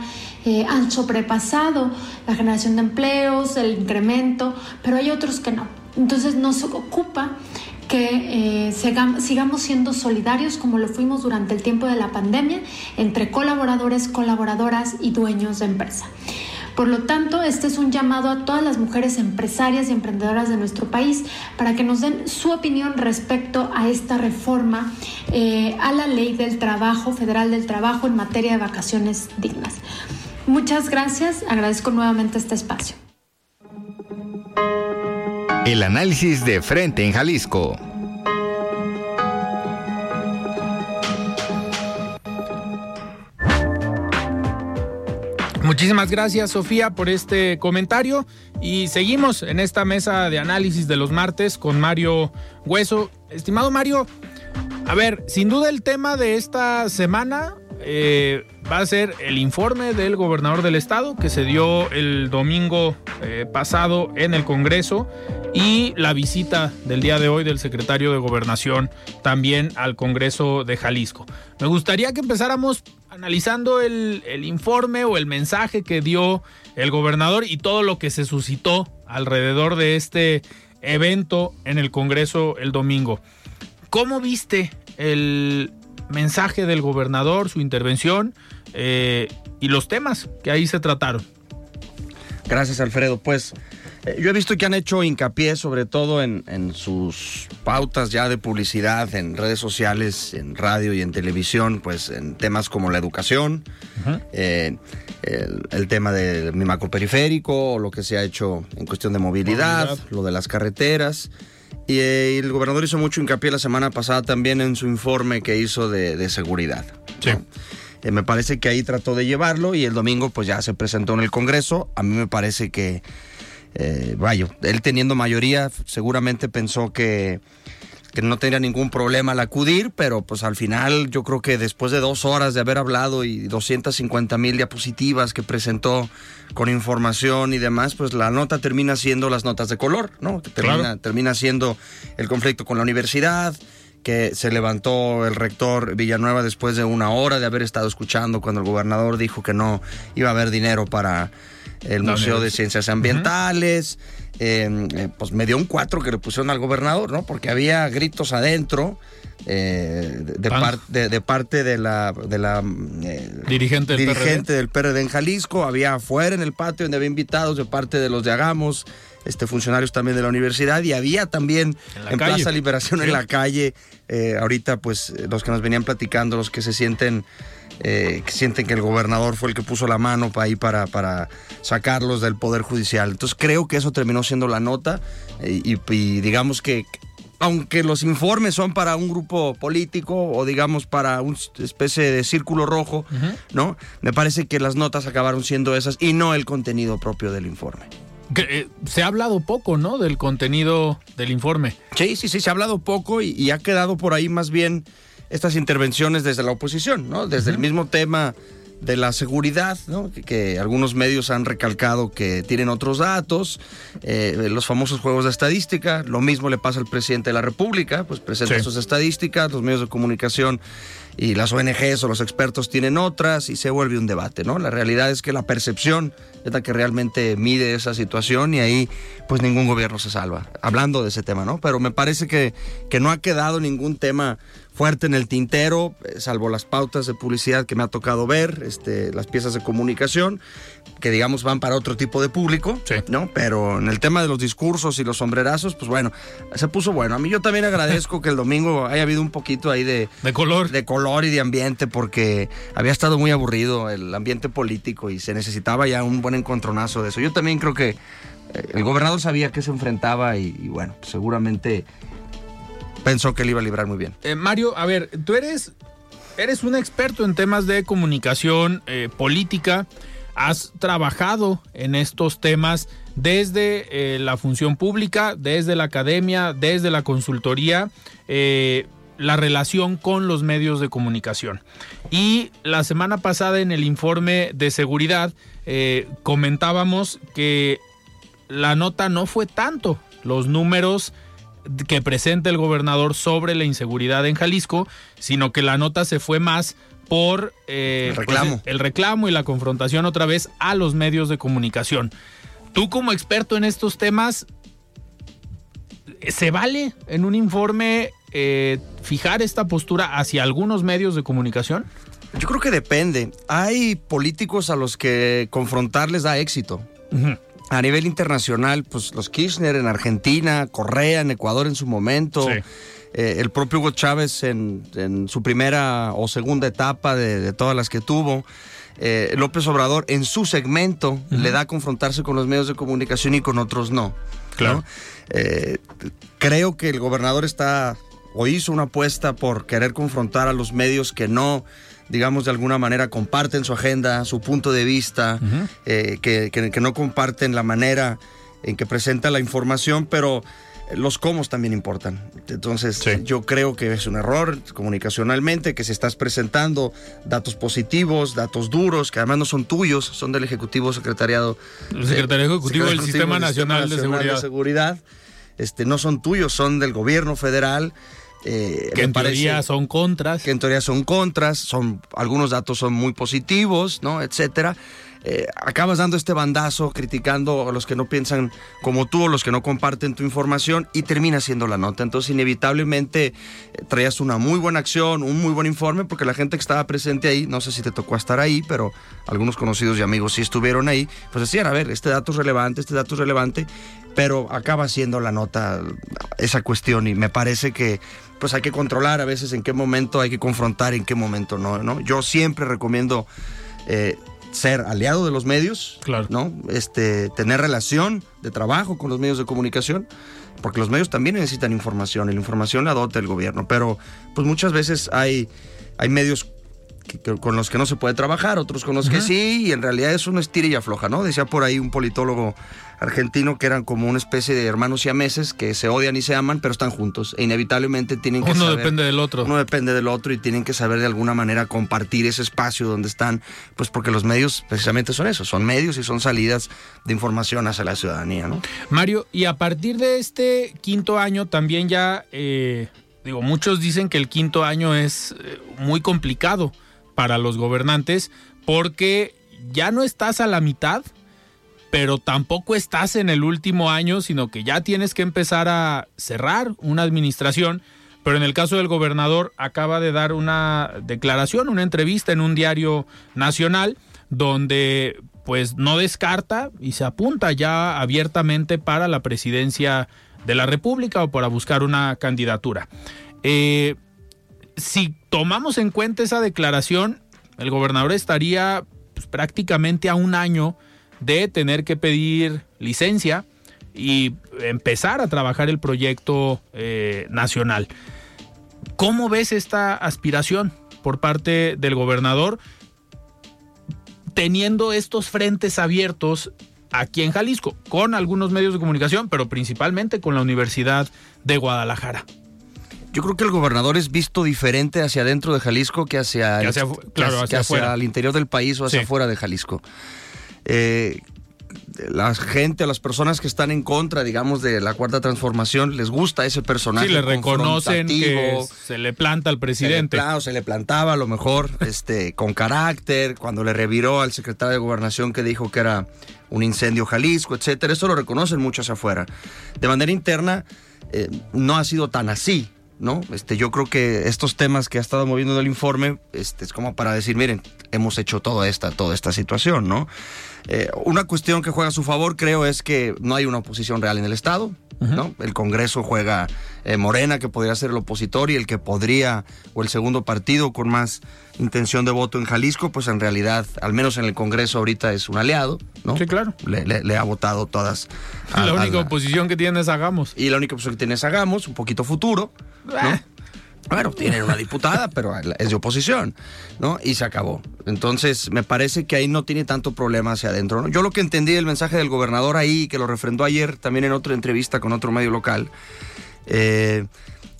eh, han sobrepasado la generación de empleos, el incremento, pero hay otros que no. Entonces nos ocupa que eh, sigamos siendo solidarios como lo fuimos durante el tiempo de la pandemia entre colaboradores, colaboradoras y dueños de empresa. Por lo tanto, este es un llamado a todas las mujeres empresarias y emprendedoras de nuestro país para que nos den su opinión respecto a esta reforma eh, a la ley del trabajo, federal del trabajo en materia de vacaciones dignas. Muchas gracias, agradezco nuevamente este espacio. El análisis de frente en Jalisco. Muchísimas gracias Sofía por este comentario y seguimos en esta mesa de análisis de los martes con Mario Hueso. Estimado Mario, a ver, sin duda el tema de esta semana eh, va a ser el informe del gobernador del estado que se dio el domingo eh, pasado en el Congreso y la visita del día de hoy del secretario de Gobernación también al Congreso de Jalisco. Me gustaría que empezáramos analizando el, el informe o el mensaje que dio el gobernador y todo lo que se suscitó alrededor de este evento en el Congreso el domingo. ¿Cómo viste el, mensaje del gobernador, su intervención eh, y los temas que ahí se trataron. Gracias, Alfredo. Pues yo he visto que han hecho hincapié sobre todo en, sus pautas ya de publicidad en redes sociales, en radio y en televisión, pues en temas como la educación, eh, el, tema del mi macroperiférico, o lo que se ha hecho en cuestión de movilidad, lo de las carreteras. Eh, y el gobernador hizo mucho hincapié la semana pasada también en su informe que hizo de, seguridad. Eh, me parece que ahí trató de llevarlo y el domingo pues ya se presentó en el Congreso. A mí me parece que, eh, vaya, él teniendo mayoría seguramente pensó que que no tenía ningún problema al acudir, pero pues al final yo creo que después de dos horas de haber hablado y 250 mil diapositivas que presentó con información y demás, pues la nota termina siendo las notas de color, ¿no? Termina, termina siendo el conflicto con la universidad, que se levantó el rector Villanueva después de una hora de haber estado escuchando cuando el gobernador dijo que no iba a haber dinero para el Museo de Ciencias Ambientales. Em, eh, pues me dio un cuatro que le pusieron al gobernador, ¿no? Porque había gritos adentro. Eh, de, de, parte de la, de la eh, dirigente, del, dirigente del PRD en Jalisco, había afuera en el patio donde había invitados de parte de los de Hagamos, este, funcionarios también de la universidad y había también en, Plaza Liberación en la calle, ahorita pues los que nos venían platicando, los que se sienten eh, que sienten que el gobernador fue el que puso la mano para ahí para, para sacarlos del Poder Judicial. Entonces creo que eso terminó siendo la nota y, digamos que aunque los informes son para un grupo político o digamos para una especie de círculo rojo, ¿no? Me parece que las notas acabaron siendo esas y no el contenido propio del informe. Eh, se ha hablado poco, ¿no? Del contenido del informe. Sí, sí, sí, se ha hablado poco y ha quedado por ahí más bien estas intervenciones desde la oposición, ¿no? Desde el mismo tema de la seguridad, ¿no? que, algunos medios han recalcado que tienen otros datos, eh, los famosos juegos de estadística, lo mismo le pasa al presidente de la República, pues presenta sus estadísticas, los medios de comunicación y las ONGs o los expertos tienen otras y se vuelve un debate, ¿no? La realidad es que la percepción es la que realmente mide esa situación y ahí pues ningún gobierno se salva, hablando de ese tema, ¿no? Pero me parece que, que no ha quedado ningún tema fuerte en el tintero, eh, salvo las pautas de publicidad que me ha tocado ver, este, las piezas de comunicación, que digamos van para otro tipo de público, ¿no? Pero en el tema de los discursos y los sombrerazos, pues bueno, se puso bueno. A mí yo también agradezco que el domingo haya habido un poquito ahí de... De color. De color y de ambiente, porque había estado muy aburrido el ambiente político y se necesitaba ya un buen encontronazo de eso. Yo también creo que eh, el gobernador sabía que se enfrentaba y, y bueno, seguramente pensó que él iba a librar muy bien. Eh, Mario, a ver, tú eres, eres un experto en temas de comunicación eh, política, has trabajado en estos temas desde eh, la función pública, desde la academia, desde la consultoría, la relación con los medios de comunicación. Y la semana pasada en el informe de seguridad comentábamos que la nota no fue tanto, los números que presenta el gobernador sobre la inseguridad en Jalisco, sino que la nota se fue más por eh, el, reclamo. Pues, el reclamo y la confrontación otra vez a los medios de comunicación. Tú como experto en estos temas, ¿se vale en un informe eh, fijar esta postura hacia algunos medios de comunicación? Yo creo que depende. Hay políticos a los que confrontarles da éxito a nivel internacional, pues los Kirchner en Argentina, Correa en Ecuador en su momento, eh, el propio Hugo Chávez en, su primera o segunda etapa de, todas las que tuvo. Eh, López Obrador en su segmento le da a confrontarse con los medios de comunicación y con otros no. Claro. Eh, creo que el gobernador está o hizo una apuesta por querer confrontar a los medios que no digamos, de alguna manera comparten su agenda, su punto de vista, eh, que, que, no comparten la manera en que presenta la información, pero los cómo también importan. Entonces, yo creo que es un error comunicacionalmente, que si estás presentando datos positivos, datos duros, que además no son tuyos, son del Ejecutivo Secretariado. El Secretario Ejecutivo del Sistema Nacional, de Seguridad. De Seguridad. Este, no son tuyos, son del gobierno federal. Eh, que en teoría son contras. Que en teoría son contras, son, algunos datos son muy positivos, ¿no? Etcétera. Eh, acabas dando este bandazo criticando a los que no piensan como tú o los que no comparten tu información y termina siendo la nota. Entonces, inevitablemente eh, traías una muy buena acción, un muy buen informe, porque la gente que estaba presente ahí, no sé si te tocó estar ahí, pero algunos conocidos y amigos sí estuvieron ahí, pues decían, a ver, este dato es relevante, este dato es relevante, pero acaba siendo la nota esa cuestión y me parece que pues hay que controlar a veces en qué momento hay que confrontar, en qué momento no, ¿no? Yo siempre recomiendo eh, ser aliado de los medios, claro. ¿no? Este, tener relación de trabajo con los medios de comunicación, porque los medios también necesitan información y la información la dota el gobierno, pero pues muchas veces hay, hay medios con los que no se puede trabajar, otros con los que sí, y en realidad es una estira y afloja, ¿no? Decía por ahí un politólogo argentino que eran como una especie de hermanos siameses que se odian y se aman, pero están juntos e inevitablemente tienen que uno depende del otro. Uno depende del otro y tienen que saber de alguna manera compartir ese espacio donde están, pues porque los medios precisamente son eso, son medios y son salidas de información hacia la ciudadanía, ¿no? Mario, y a partir de este quinto año también ya, eh, digo, muchos dicen que el quinto año es eh, muy complicado para los gobernantes porque ya no estás a la mitad pero tampoco estás en el último año, sino que ya tienes que empezar a cerrar una administración. Pero en el caso del gobernador acaba de dar una declaración, una entrevista en un diario nacional donde pues no descarta y se apunta ya abiertamente para la presidencia de la República o para buscar una candidatura. Eh, si tomamos en cuenta esa declaración, el gobernador estaría pues, prácticamente a un año de tener que pedir licencia y empezar a trabajar el proyecto eh, nacional. ¿Cómo ves esta aspiración por parte del gobernador teniendo estos frentes abiertos aquí en Jalisco, con algunos medios de comunicación, pero principalmente con la Universidad de Guadalajara? Yo creo que el gobernador es visto diferente hacia adentro de Jalisco que hacia, claro, hacia, el interior del país o hacia afuera de Jalisco. Eh, la gente, las personas que están en contra, digamos, de la cuarta transformación, les gusta ese personaje. Sí, le reconocen que se le planta al presidente. Se le, se le plantaba a lo mejor, [LAUGHS] este, con carácter, cuando le reviró al secretario de gobernación que dijo que era un incendio Jalisco, etcétera. Eso lo reconocen mucho hacia afuera. De manera interna, eh, no ha sido tan así. ¿No? Este, yo creo que estos temas que ha estado moviendo el informe este, es como para decir, miren, hemos hecho toda esta, toda esta situación, ¿no? Eh, una cuestión que juega a su favor, creo, es que no hay una oposición real en el Estado. ¿no? El Congreso juega eh, Morena, que podría ser el opositor, y el que podría, o el segundo partido con más intención de voto en Jalisco, pues en realidad, al menos en el Congreso ahorita es un aliado, ¿no? Sí, claro. Le, ha votado todas. la única oposición que tiene es Hagamos. Y la única oposición que tiene es Hagamos, un poquito futuro, ¿no? Bueno, tienen una diputada, pero es de oposición, ¿no? Y se acabó. Entonces, me parece que ahí no tiene tanto problema hacia adentro, ¿no? Yo lo que entendí del mensaje del gobernador ahí, que lo refrendó ayer también en otra entrevista con otro medio local, eh,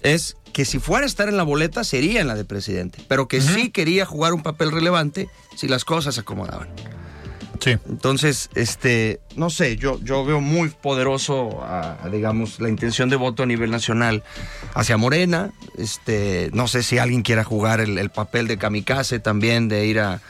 es que si fuera a estar en la boleta sería en la de presidente, pero que sí quería jugar un papel relevante si las cosas se acomodaban. Entonces, este, no sé, yo, yo veo muy poderoso, digamos, la intención de voto a nivel nacional hacia Morena. Este, no sé si alguien quiera jugar el, el papel de kamikaze también, de ir a,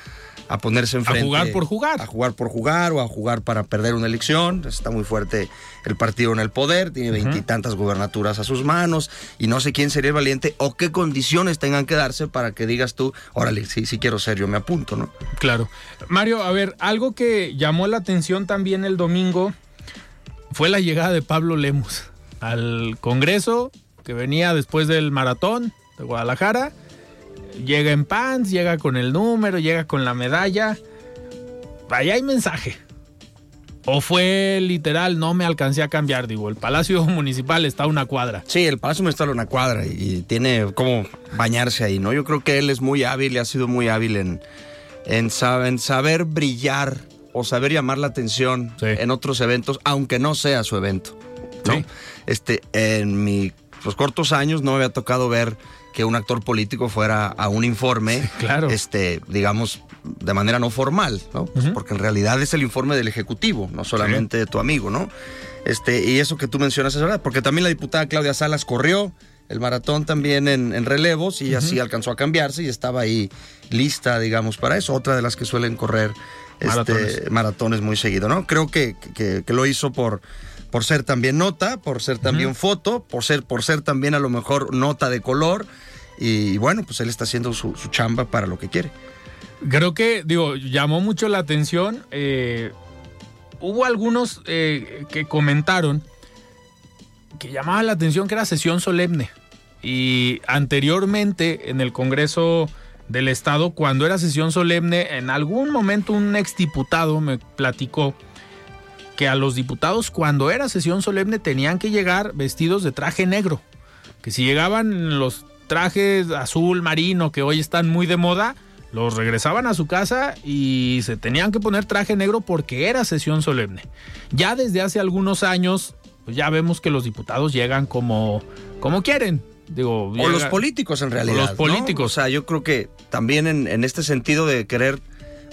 a ponerse enfrente. A jugar por jugar. A jugar por jugar o a jugar para perder una elección. Está muy fuerte el partido en el poder, tiene veintitantas gubernaturas a sus manos y no sé quién sería el valiente o qué condiciones tengan que darse para que digas tú, órale, sí, sí quiero ser, yo me apunto, ¿no? Claro. Mario, a ver, algo que llamó la atención también el domingo fue la llegada de Pablo Lemus al Congreso, que venía después del maratón de Guadalajara Llega en pants, llega con el número, llega con la medalla. Allá hay mensaje. ¿O fue literal, no me alcancé a cambiar? Digo, el Palacio [LAUGHS] Municipal está a una cuadra. Sí, el Palacio Municipal está a una cuadra y tiene como bañarse ahí, ¿no? Yo creo que él es muy hábil y ha sido muy hábil en, en, saber brillar o saber llamar la atención en otros eventos, aunque no sea su evento. ¿no? Este, en mis cortos años no me había tocado ver que un actor político fuera a un informe, claro. este, digamos, de manera no formal, ¿no? Pues porque en realidad es el informe del Ejecutivo, no solamente de tu amigo, ¿no? Este, y eso que tú mencionas es verdad, porque también la diputada Claudia Salas corrió el maratón también en, relevos y así alcanzó a cambiarse y estaba ahí lista, digamos, para eso. Otra de las que suelen correr este, maratones. muy seguido, ¿no? Creo que, que, lo hizo por, por ser también nota, por ser también foto, por ser, por ser también a lo mejor nota de color. Y, bueno, pues él está haciendo su, chamba para lo que quiere. Creo que, digo, llamó mucho la atención. Eh, hubo algunos eh, que comentaron que llamaba la atención que era sesión solemne. Y anteriormente en el Congreso del Estado, cuando era sesión solemne, en algún momento un exdiputado me platicó que a los diputados cuando era sesión solemne tenían que llegar vestidos de traje negro. Que si llegaban los trajes azul marino que hoy están muy de moda, los regresaban a su casa y se tenían que poner traje negro porque era sesión solemne. Ya desde hace algunos años, pues ya vemos que los diputados llegan como, como quieren. Digo, o llega- los políticos en realidad. los ¿no? políticos. O sea, yo creo que también en, en este sentido de querer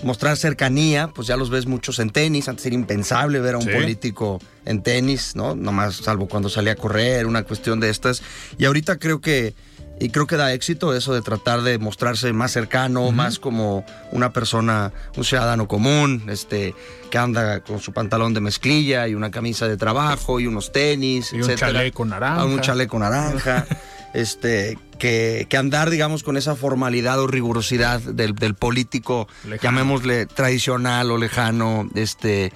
mostrar cercanía, pues ya los ves muchos en tenis. Antes era impensable ver a un Sí. político en tenis, ¿no? Nomás salvo cuando salía a correr, una cuestión de estas. Y ahorita creo que. Y creo que da éxito eso de tratar de mostrarse más cercano, más como una persona, un ciudadano común, este, que anda con su pantalón de mezclilla y una camisa de trabajo y unos tenis, Y un chaleco naranja. Ah, un chaleco naranja. [LAUGHS] este, que, que andar, digamos, con esa formalidad o rigurosidad del, del político, Lejano. llamémosle tradicional o lejano, este,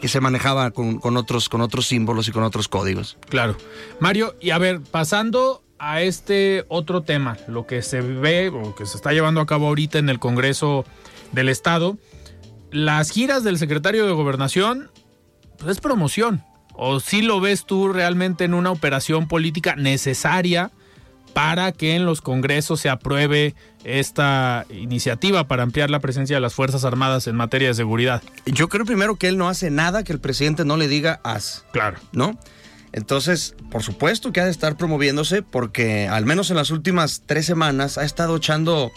que se manejaba con, con otros, con otros símbolos y con otros códigos. Claro. Mario, y a ver, pasando a este otro tema, lo que se ve o que se está llevando a cabo ahorita en el Congreso del Estado, las giras del secretario de Gobernación, pues es promoción. ¿O si lo ves tú realmente en una operación política necesaria para que en los congresos se apruebe esta iniciativa para ampliar la presencia de las Fuerzas Armadas en materia de seguridad? Yo creo primero que él no hace nada que el presidente no le diga haz. Claro. ¿no? Entonces, por supuesto que ha de estar promoviéndose porque al menos en las últimas tres semanas ha estado echando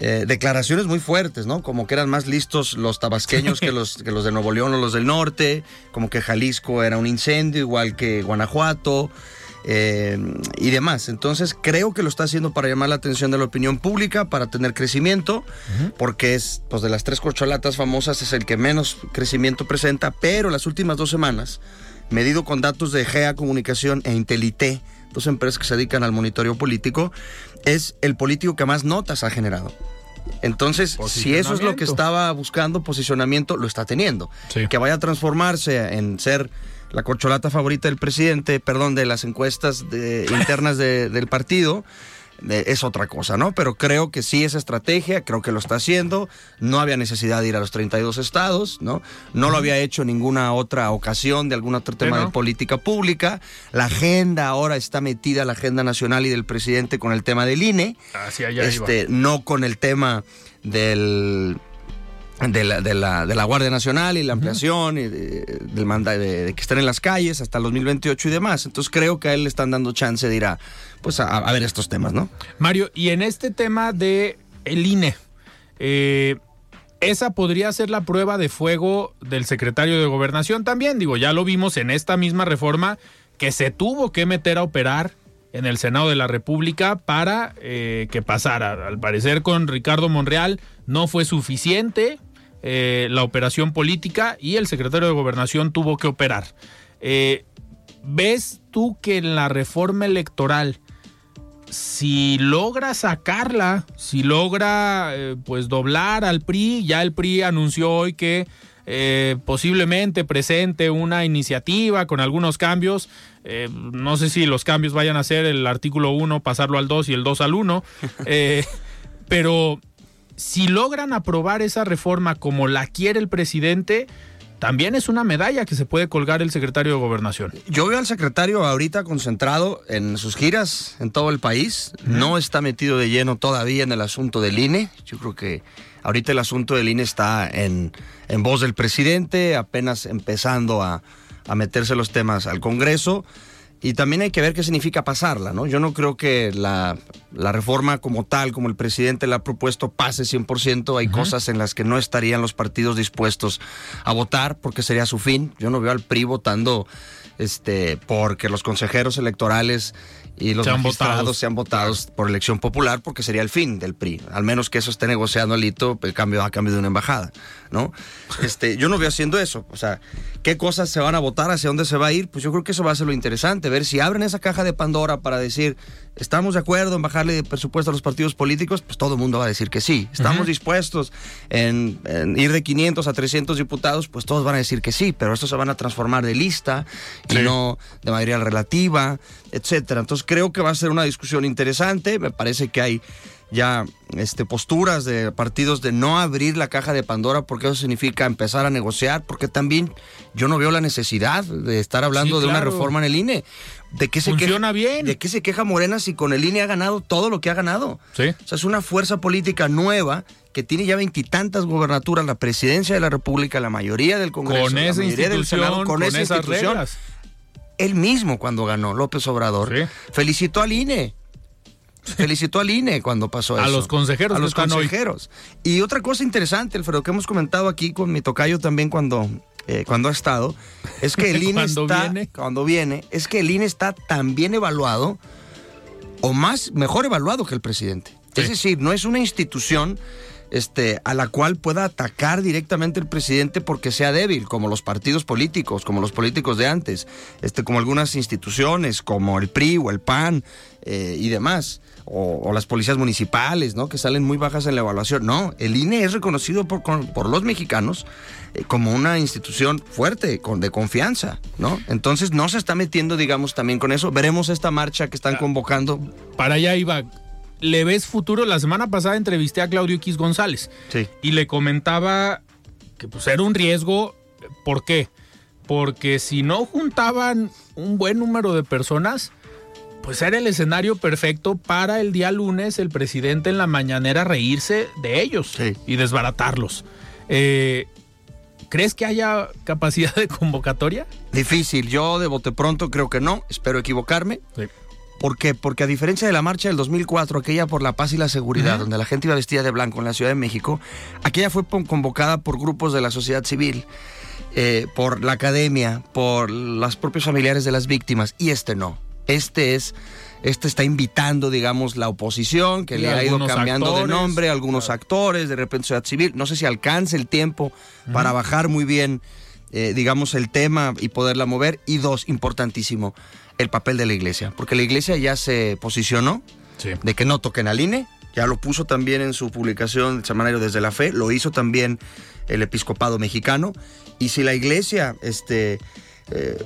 eh, declaraciones muy fuertes, ¿no? Como que eran más listos los tabasqueños que, [LAUGHS] los, que los de Nuevo León o los del norte, como que Jalisco era un incendio, igual que Guanajuato. Eh, y demás. Entonces creo que lo está haciendo para llamar la atención de la opinión pública, para tener crecimiento, porque es, pues de las tres corcholatas famosas es el que menos crecimiento presenta, pero las últimas dos semanas medido con datos de GEA Comunicación e Intelité, dos empresas que se dedican al monitoreo político, es el político que más notas ha generado. Entonces, si eso es lo que estaba buscando, posicionamiento, lo está teniendo. Sí. Que vaya a transformarse en ser la corcholata favorita del presidente, perdón, de las encuestas de- internas de- del partido, es otra cosa, ¿no? Pero creo que sí es estrategia, creo que lo está haciendo. No había necesidad de ir a los 32 estados, ¿no? No lo había hecho en ninguna otra ocasión de algún otro tema de política pública. La agenda ahora está metida, la agenda nacional y del presidente con el tema del INE Hacia allá iba. este, no con el tema del de la, de la, de la Guardia Nacional y la ampliación y de, del manda, de, de que estén en las calles hasta el 2028 y demás. Entonces creo que a él le están dando chance de ir a, pues a, a ver estos temas, ¿no? Mario, y en este tema de el INE, eh, esa podría ser la prueba de fuego del secretario de Gobernación también. Digo, ya lo vimos en esta misma reforma que se tuvo que meter a operar en el Senado de la República para eh, que pasara. Al parecer con Ricardo Monreal no fue suficiente eh, la operación política y el secretario de Gobernación tuvo que operar. Eh, ¿Ves tú que en la reforma electoral si logra sacarla, si logra eh, pues doblar al PRI, ya el PRI anunció hoy que eh, posiblemente presente una iniciativa con algunos cambios. Eh, no sé si los cambios vayan a ser el artículo 1, pasarlo al 2 y el 2 al 1. [LAUGHS] eh, pero si logran aprobar esa reforma como la quiere el presidente, también es una medalla que se puede colgar el secretario de gobernación. Yo veo al secretario ahorita concentrado en sus giras en todo el país. No está metido de lleno todavía en el asunto del INE. Yo creo que ahorita el asunto del INE está en, en voz del presidente, apenas empezando a, a meterse los temas al Congreso. Y también hay que ver qué significa pasarla, ¿no? Yo no creo que la, la reforma como tal, como el presidente la ha propuesto, pase 100%. Hay cosas en las que no estarían los partidos dispuestos a votar porque sería su fin. Yo no veo al PRI votando este, porque los consejeros electorales y los Sean magistrados votados. sean votados por elección popular porque sería el fin del PRI. Al menos que eso esté negociando alito el cambio a cambio de una embajada, ¿no? [LAUGHS] Este, yo no veo haciendo eso. O sea, ¿qué cosas se van a votar? ¿Hacia dónde se va a ir? Pues yo creo que eso va a ser lo interesante, ver si abren esa caja de Pandora para decir, estamos de acuerdo en bajarle de presupuesto a los partidos políticos, pues todo el mundo va a decir que sí. Estamos dispuestos en, en ir de 500 a 300 diputados, pues todos van a decir que sí, pero estos se van a transformar de lista y no de mayoría relativa, etcétera. Entonces creo que va a ser una discusión interesante. Me parece que hay ya este, posturas de partidos de no abrir la caja de Pandora porque eso significa empezar a negociar, porque también yo no veo la necesidad de estar hablando Sí, de una reforma en el INE. ¿De qué se Funciona queja, bien. ¿De qué se queja Morena si con el INE ha ganado todo lo que ha ganado? Sí. O sea, es una fuerza política nueva que tiene ya veintitantas gobernaturas, la presidencia de la República, la mayoría del Congreso, Con la esa mayoría del Senado, con, esa esas institución. reglas. Él mismo cuando ganó, López Obrador, Sí. felicitó al INE. Felicitó al INE cuando pasó A eso. los consejeros A los hoy. consejeros. Y otra cosa interesante, Alfredo, que hemos comentado aquí con mi tocayo también cuando, eh, cuando ha estado, es que el [LAUGHS] INE Cuando está. viene. Cuando viene, es que el INE está tan bien evaluado o más, mejor evaluado que el presidente. Sí. Es decir, no es una institución este, a la cual pueda atacar directamente el presidente porque sea débil, como los partidos políticos, como los políticos de antes, este, como algunas instituciones, como el PRI o el PAN eh, y demás, o, o las policías municipales, ¿no? que salen muy bajas en la evaluación. No, el INE es reconocido por, por los mexicanos eh, como una institución fuerte, con, de confianza, ¿no? Entonces no se está metiendo, digamos, también con eso. Veremos esta marcha que están convocando. Para allá iba. ¿Le ves futuro? La semana pasada entrevisté a Claudio X González Sí. y le comentaba que pues era un riesgo. ¿Por qué? Porque si no juntaban un buen número de personas, pues era el escenario perfecto para el día lunes el presidente en la mañanera reírse de ellos Sí. y desbaratarlos. Eh, ¿Crees que haya capacidad de convocatoria? Difícil, yo de bote pronto creo que no, espero equivocarme. ¿Por qué? Porque a diferencia de la marcha del 2004, aquella por la paz y la seguridad, donde la gente iba vestida de blanco en la Ciudad de México, aquella fue convocada por grupos de la sociedad civil, eh, por la academia, por los propios familiares de las víctimas, y este no. Este es, este está invitando, digamos, la oposición, que Y le ha ido cambiando de nombre, algunos actores, de repente sociedad civil. No sé si alcance el tiempo para bajar muy bien, eh, digamos, el tema y poderla mover. Y dos, importantísimo, el papel de la iglesia, porque la iglesia ya se posicionó Sí. de que no toquen al INE, ya lo puso también en su publicación semanario desde la fe, lo hizo también el episcopado mexicano, y si la iglesia este, eh,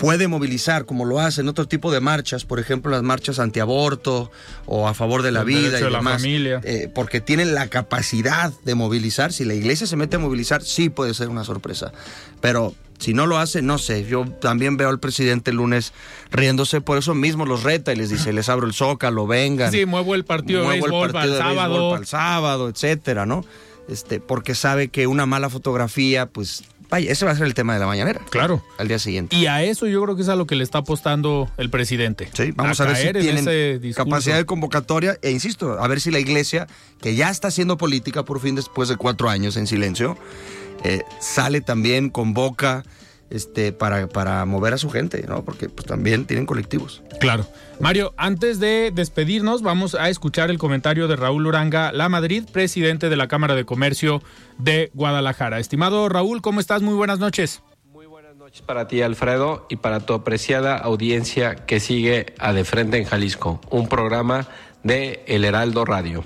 puede movilizar, como lo hace en otro tipo de marchas, por ejemplo las marchas antiaborto o a favor de la El vida y de la demás, familia. eh, porque tienen la capacidad de movilizar, si la iglesia se mete a movilizar, sí puede ser una sorpresa, pero... Si no lo hace, no sé. Yo también veo al presidente el lunes riéndose, por eso mismo los reta y les dice, [LAUGHS] les abro el zócalo, vengan Sí, muevo el partido de muevo el béisbol para el partido de béisbol sábado. para el sábado, etcétera, ¿no? Este, porque sabe que una mala fotografía, pues, vaya, ese va a ser el tema de la mañanera. Claro. Al día siguiente. Y a eso yo creo que es a lo que le está apostando el presidente. Sí, vamos a, ver si tienen capacidad de convocatoria e insisto, a ver si la iglesia, que ya está haciendo política por fin después de cuatro años en silencio, eh, sale también, convoca este, para, para mover a su gente, ¿no? Porque pues, también tienen colectivos. Claro. Mario, antes de despedirnos, vamos a escuchar el comentario de Raúl Uranga La Madrid, presidente de la Cámara de Comercio de Guadalajara. Estimado Raúl, ¿cómo estás? Muy buenas noches. para ti, Alfredo, y para tu apreciada audiencia que sigue a De Frente en Jalisco, un programa de El Heraldo Radio.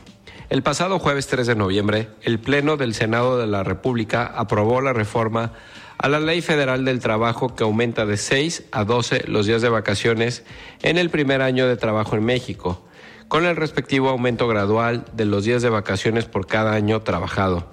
El pasado jueves 3 de noviembre, el Pleno del Senado de la República aprobó la reforma a la Ley Federal del Trabajo que aumenta de 6 a 12 los días de vacaciones en el primer año de trabajo en México, con el respectivo aumento gradual de los días de vacaciones por cada año trabajado.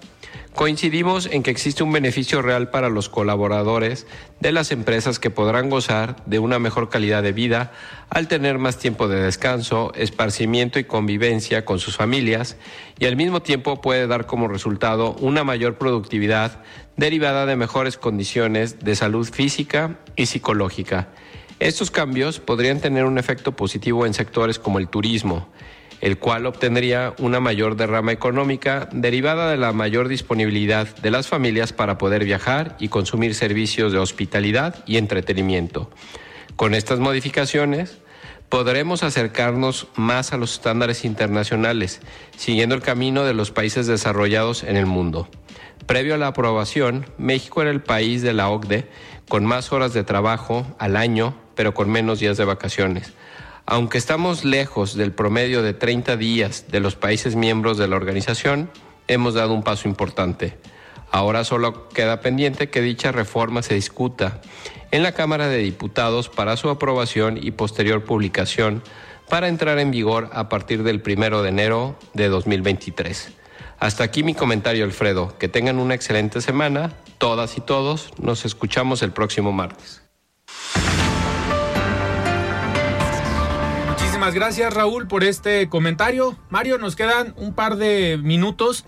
Coincidimos en que existe un beneficio real para los colaboradores de las empresas que podrán gozar de una mejor calidad de vida al tener más tiempo de descanso, esparcimiento y convivencia con sus familias y al mismo tiempo puede dar como resultado una mayor productividad derivada de mejores condiciones de salud física y psicológica. Estos cambios podrían tener un efecto positivo en sectores como el turismo, el cual obtendría una mayor derrama económica derivada de la mayor disponibilidad de las familias para poder viajar y consumir servicios de hospitalidad y entretenimiento. Con estas modificaciones, podremos acercarnos más a los estándares internacionales, siguiendo el camino de los países desarrollados en el mundo. Previo a la aprobación, México era el país de la OCDE con más horas de trabajo al año, pero con menos días de vacaciones. Aunque estamos lejos del promedio de 30 días de los países miembros de la organización, hemos dado un paso importante. Ahora solo queda pendiente que dicha reforma se discuta en la Cámara de Diputados para su aprobación y posterior publicación para entrar en vigor a partir del primero de enero de 2023. Hasta aquí mi comentario, Alfredo. Que tengan una excelente semana, todas y todos. Nos escuchamos el próximo martes. Gracias, Raúl, por este comentario. Mario, nos quedan un par de minutos.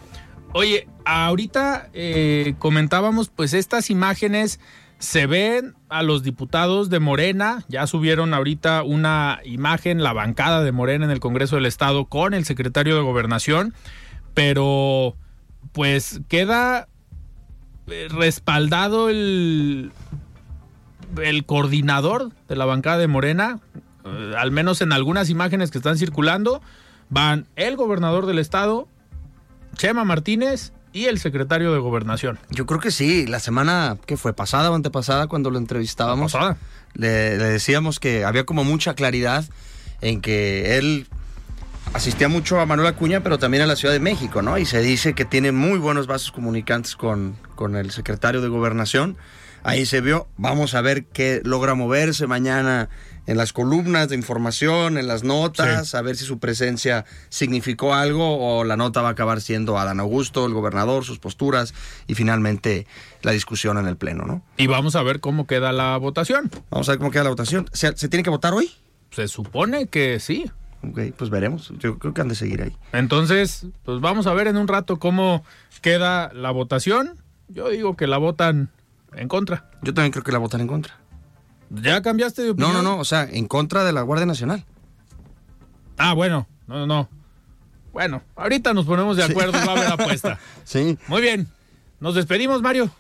Oye, ahorita eh, comentábamos, pues estas imágenes se ven a los diputados de Morena, ya subieron ahorita una imagen, la bancada de Morena en el Congreso del Estado con el secretario de Gobernación, pero pues queda eh, respaldado el, el coordinador de la bancada de Morena, al menos en algunas imágenes que están circulando, van el gobernador del Estado, Chema Martínez y el secretario de Gobernación. Yo creo que sí, la semana que fue pasada o antepasada cuando lo entrevistábamos, Le, le, decíamos que había como mucha claridad en que él asistía mucho a Manuel Acuña, pero también a la Ciudad de México, ¿no? Y se dice que tiene muy buenos vasos comunicantes con, con el secretario de Gobernación. Ahí se vio, vamos a ver qué logra moverse mañana en las columnas de información, en las notas, a ver si su presencia significó algo o la nota va a acabar siendo Adán Augusto, el gobernador, sus posturas y finalmente la discusión en el Pleno, ¿no? Y vamos a ver cómo queda la votación. Vamos a ver cómo queda la votación. ¿Se, tiene que votar hoy? Se supone que sí. Ok, pues veremos. Yo creo que han de seguir ahí. Entonces, pues vamos a ver en un rato cómo queda la votación. Yo digo que la votan en contra. Yo también creo que la votan en contra. ¿Ya cambiaste de opinión? No, no, no, o sea, en contra de la Guardia Nacional. Ah, bueno, no, no, no. Bueno, ahorita nos ponemos de acuerdo, va a haber apuesta. [LAUGHS] Sí. Muy bien. Nos despedimos, Mario.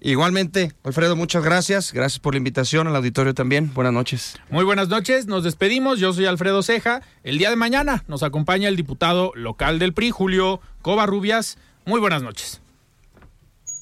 Igualmente, Alfredo, muchas gracias. Gracias por la invitación al auditorio también. Buenas noches. Muy buenas noches. Nos despedimos. Yo soy Alfredo Ceja. El día de mañana nos acompaña el diputado local del PRI, Julio Covarrubias. Muy buenas noches.